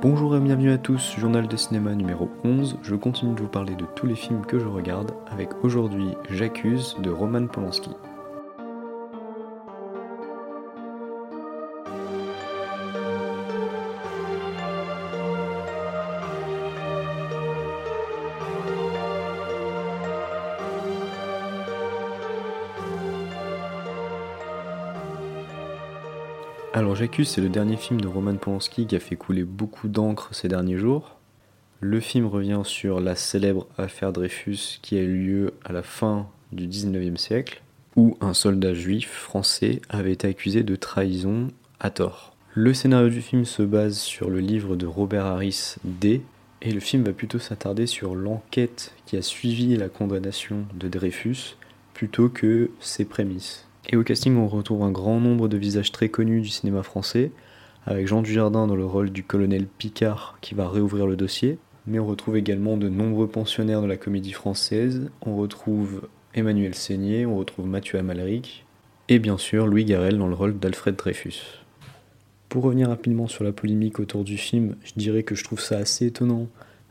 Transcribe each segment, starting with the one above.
Bonjour et bienvenue à tous, journal de cinéma numéro 11. Je continue de vous parler de tous les films que je regarde avec aujourd'hui J'accuse de Roman Polanski. Alors J'accuse, c'est le dernier film de Roman Polanski qui a fait couler beaucoup d'encre ces derniers jours. Le film revient sur la célèbre affaire Dreyfus qui a eu lieu à la fin du 19e siècle, où un soldat juif français avait été accusé de trahison à tort. Le scénario du film se base sur le livre de Robert Harris D, et le film va plutôt s'attarder sur l'enquête qui a suivi la condamnation de Dreyfus, plutôt que ses prémices. Et au casting, on retrouve un grand nombre de visages très connus du cinéma français, avec Jean Dujardin dans le rôle du colonel Picard qui va réouvrir le dossier. Mais on retrouve également de nombreux pensionnaires de la comédie française. On retrouve Emmanuel Seigné, on retrouve Mathieu Amalric, et bien sûr Louis Garrel dans le rôle d'Alfred Dreyfus. Pour revenir rapidement sur la polémique autour du film, je dirais que je trouve ça assez étonnant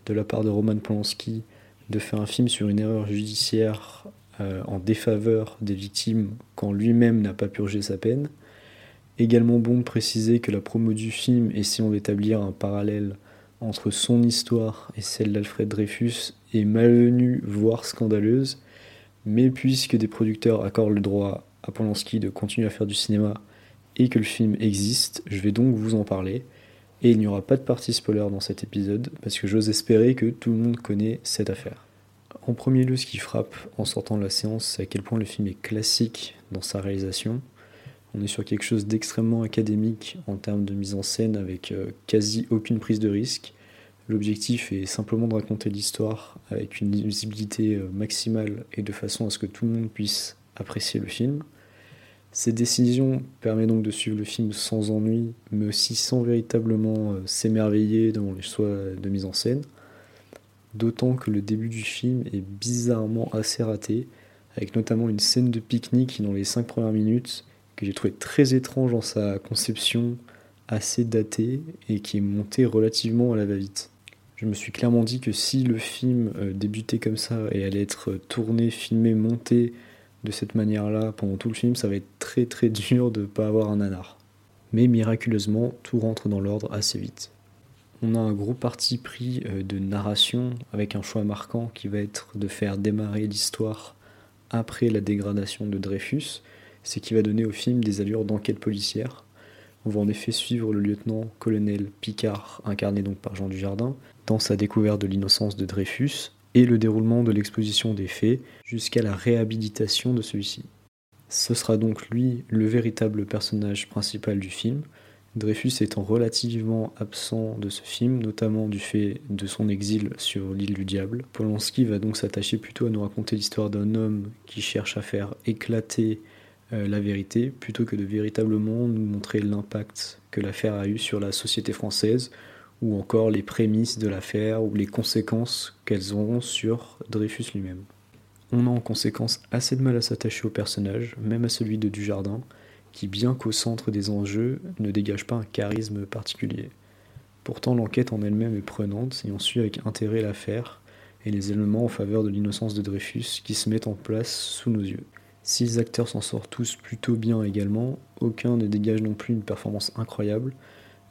de la part de Roman Polanski de faire un film sur une erreur judiciaire euh, en défaveur des victimes quand lui-même n'a pas purgé sa peine. Également bon de préciser que la promo du film, essayant d'établir un parallèle entre son histoire et celle d'Alfred Dreyfus, est malvenue, voire scandaleuse, mais puisque des producteurs accordent le droit à Polanski de continuer à faire du cinéma et que le film existe, je vais donc vous en parler. Et il n'y aura pas de partie spoiler dans cet épisode, parce que j'ose espérer que tout le monde connaît cette affaire. En premier lieu, ce qui frappe en sortant de la séance, c'est à quel point le film est classique dans sa réalisation. On est sur quelque chose d'extrêmement académique en termes de mise en scène avec euh, quasi aucune prise de risque. L'objectif est simplement de raconter l'histoire avec une visibilité euh, maximale et de façon à ce que tout le monde puisse apprécier le film. Cette décision permet donc de suivre le film sans ennui, mais aussi sans véritablement euh, s'émerveiller dans les choix de mise en scène. D'autant que le début du film est bizarrement assez raté, avec notamment une scène de pique-nique dans les 5 premières minutes que j'ai trouvé très étrange dans sa conception, assez datée et qui est montée relativement à la va-vite. Je me suis clairement dit que si le film euh, débutait comme ça et allait être tourné, filmé, monté de cette manière-là pendant tout le film, ça va être très très dur de ne pas avoir un nanar. Mais miraculeusement, tout rentre dans l'ordre assez vite on a un gros parti pris euh, de narration avec un choix marquant qui va être de faire démarrer l'histoire après la dégradation de Dreyfus, ce qui va donner au film des allures d'enquête policière. On va en effet suivre le lieutenant-colonel Picard, incarné donc par Jean Dujardin, dans sa découverte de l'innocence de Dreyfus et le déroulement de l'exposition des faits jusqu'à la réhabilitation de celui-ci. Ce sera donc lui le véritable personnage principal du film, Dreyfus étant relativement absent de ce film, notamment du fait de son exil sur l'île du diable. Polanski va donc s'attacher plutôt à nous raconter l'histoire d'un homme qui cherche à faire éclater euh, la vérité, plutôt que de véritablement nous montrer l'impact que l'affaire a eu sur la société française, ou encore les prémices de l'affaire, ou les conséquences qu'elles auront sur Dreyfus lui-même. On a en conséquence assez de mal à s'attacher au personnage, même à celui de Dujardin, qui, bien qu'au centre des enjeux, ne dégage pas un charisme particulier. Pourtant, l'enquête en elle-même est prenante et on suit avec intérêt l'affaire et les éléments en faveur de l'innocence de Dreyfus qui se mettent en place sous nos yeux. Si les acteurs s'en sortent tous plutôt bien également, aucun ne dégage non plus une performance incroyable.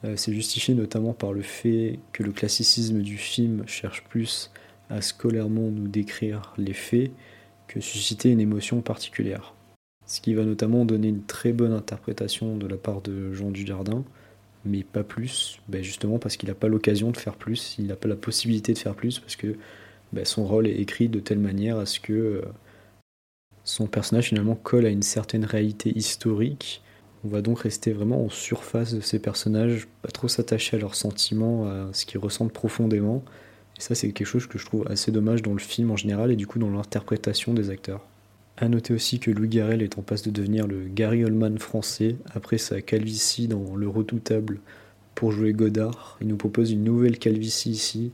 Euh, c'est justifié notamment par le fait que le classicisme du film cherche plus à scolairement nous décrire les faits que susciter une émotion particulière ce qui va notamment donner une très bonne interprétation de la part de Jean Dujardin, mais pas plus, ben justement parce qu'il n'a pas l'occasion de faire plus, il n'a pas la possibilité de faire plus, parce que ben son rôle est écrit de telle manière à ce que euh, son personnage finalement colle à une certaine réalité historique. On va donc rester vraiment en surface de ces personnages, pas trop s'attacher à leurs sentiments, à ce qu'ils ressentent profondément. Et ça, c'est quelque chose que je trouve assez dommage dans le film en général et du coup dans l'interprétation des acteurs. A noter aussi que Louis Garrel est en passe de devenir le Gary Oldman français après sa calvitie dans Le Redoutable pour jouer Godard. Il nous propose une nouvelle calvitie ici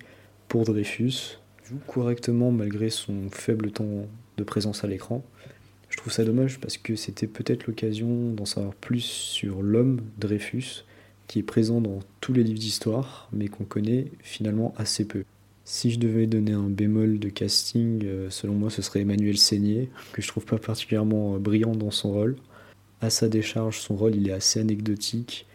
pour Dreyfus. Il joue correctement malgré son faible temps de présence à l'écran. Je trouve ça dommage parce que c'était peut-être l'occasion d'en savoir plus sur l'homme Dreyfus qui est présent dans tous les livres d'histoire, mais qu'on connaît finalement assez peu. Si je devais donner un bémol de casting, euh, selon moi, ce serait Emmanuel Seigné, que je trouve pas particulièrement euh, brillant dans son rôle. À sa décharge, son rôle il est assez anecdotique.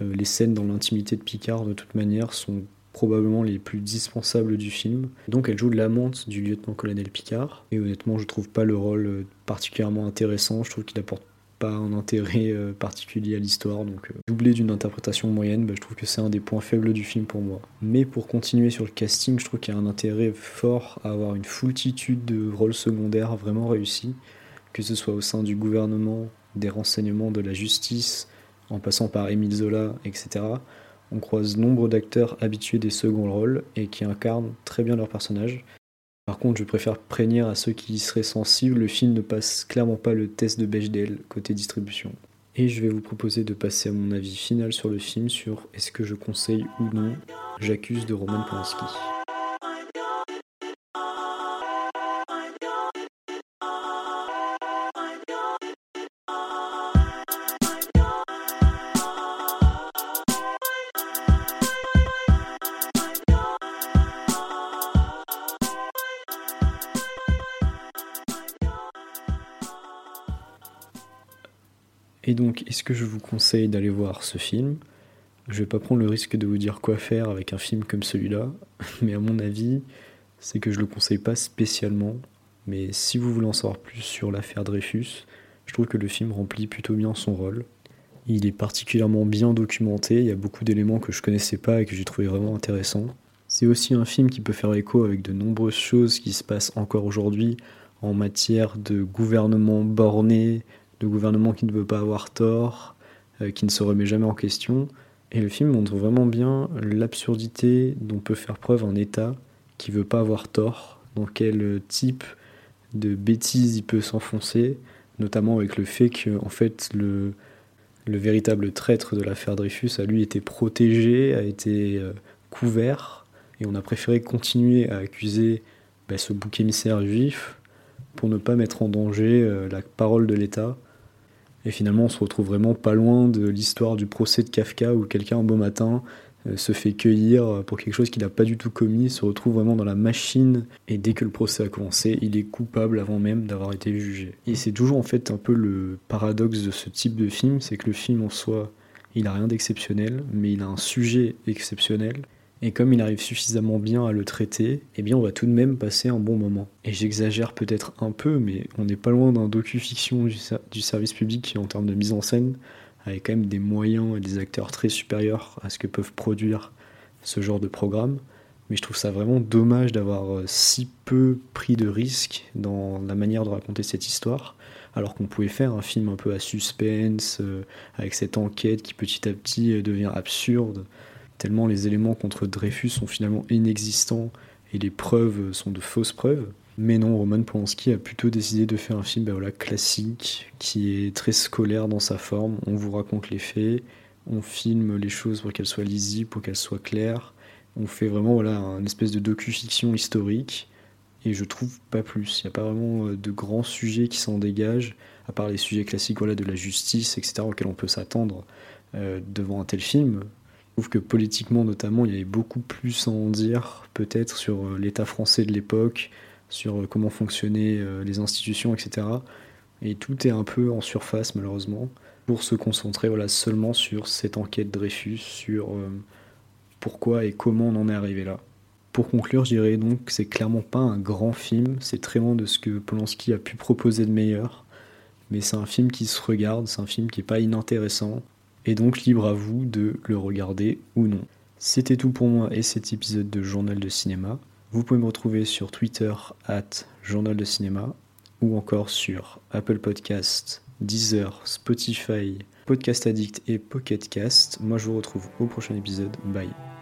Euh, les scènes dans l'intimité de Picard, de toute manière, sont probablement les plus dispensables du film. Donc elle joue l'amante du lieutenant-colonel Picard. Et honnêtement, je trouve pas le rôle particulièrement intéressant. Je trouve qu'il apporte pas un intérêt euh, particulier à l'histoire. Donc, euh, doublé d'une interprétation moyenne, bah, je trouve que c'est un des points faibles du film pour moi. Mais pour continuer sur le casting, je trouve qu'il y a un intérêt fort à avoir une foultitude de rôles secondaires vraiment réussis, que ce soit au sein du gouvernement, des renseignements, de la justice, en passant par Émile Zola, etc. On croise nombre d'acteurs habitués des seconds rôles et qui incarnent très bien leur personnage. Par contre, je préfère prévenir à ceux qui y seraient sensibles, le film ne passe clairement pas le test de Bechdel côté distribution. Et je vais vous proposer de passer à mon avis final sur le film sur est-ce que je conseille ou non J'accuse de Roman Polanski. Et donc, est-ce que je vous conseille d'aller voir ce film? Je vais pas prendre le risque de vous dire quoi faire avec un film comme celui-là, mais à mon avis, c'est que je le conseille pas spécialement. Mais si vous voulez en savoir plus sur l'affaire Dreyfus, je trouve que le film remplit plutôt bien son rôle. Il est particulièrement bien documenté, il y a beaucoup d'éléments que je connaissais pas et que j'ai trouvé vraiment intéressants. C'est aussi un film qui peut faire écho avec de nombreuses choses qui se passent encore aujourd'hui en matière de gouvernement borné, de gouvernement qui ne veut pas avoir tort, euh, qui ne se remet jamais en question. Et le film montre vraiment bien l'absurdité dont peut faire preuve un État qui veut pas avoir tort, dans quel type de bêtises il peut s'enfoncer, notamment avec le fait que en fait le, le véritable traître de l'affaire Dreyfus a lui été protégé, a été euh, couvert, et on a préféré continuer à accuser bah, ce bouc émissaire juif pour ne pas mettre en danger euh, la parole de l'État et finalement, on se retrouve vraiment pas loin de l'histoire du procès de Kafka où quelqu'un un beau matin euh, se fait cueillir pour quelque chose qu'il n'a pas du tout commis, se retrouve vraiment dans la machine et dès que le procès a commencé, il est coupable avant même d'avoir été jugé. Et c'est toujours en fait un peu le paradoxe de ce type de film, c'est que le film en soi, il a rien d'exceptionnel, mais il a un sujet exceptionnel et comme il arrive suffisamment bien à le traiter, eh bien on va tout de même passer un bon moment. Et j'exagère peut-être un peu, mais on n'est pas loin d'un docu-fiction du, service public en termes de mise en scène, avec quand même des moyens et des acteurs très supérieurs à ce que peuvent produire ce genre de programme. Mais je trouve ça vraiment dommage d'avoir euh, si peu pris de risques dans la manière de raconter cette histoire, alors qu'on pouvait faire un film un peu à suspense, euh, avec cette enquête qui petit à petit euh, devient absurde tellement les éléments contre Dreyfus sont finalement inexistants et les preuves sont de fausses preuves. Mais non, Roman Polanski a plutôt décidé de faire un film ben voilà, classique, qui est très scolaire dans sa forme. On vous raconte les faits, on filme les choses pour qu'elles soient lisibles, pour qu'elles soient claires. On fait vraiment voilà, un espèce de docu-fiction historique. Et je trouve pas plus. Il n'y a pas vraiment euh, de grands sujets qui s'en dégagent, à part les sujets classiques voilà, de la justice, etc., auxquels on peut s'attendre euh, devant un tel film. Trouve que politiquement notamment, il y avait beaucoup plus à en dire peut-être sur euh, l'État français de l'époque, sur euh, comment fonctionnaient euh, les institutions, etc. Et tout est un peu en surface malheureusement, pour se concentrer voilà, seulement sur cette enquête Dreyfus, sur pourquoi et comment on en est arrivé là. Pour conclure, je dirais donc que c'est clairement pas un grand film, c'est très loin de ce que Polanski a pu proposer de meilleur, mais c'est un film qui se regarde, c'est un film qui est pas inintéressant, et donc libre à vous de le regarder ou non. C'était tout pour moi et cet épisode de Journal de Cinéma. Vous pouvez me retrouver sur Twitter at Journal de Cinéma ou encore sur Apple Podcast, Deezer, Spotify, Podcast Addict et Pocket Cast. Moi je vous retrouve au prochain épisode. Bye.